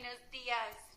buenos días.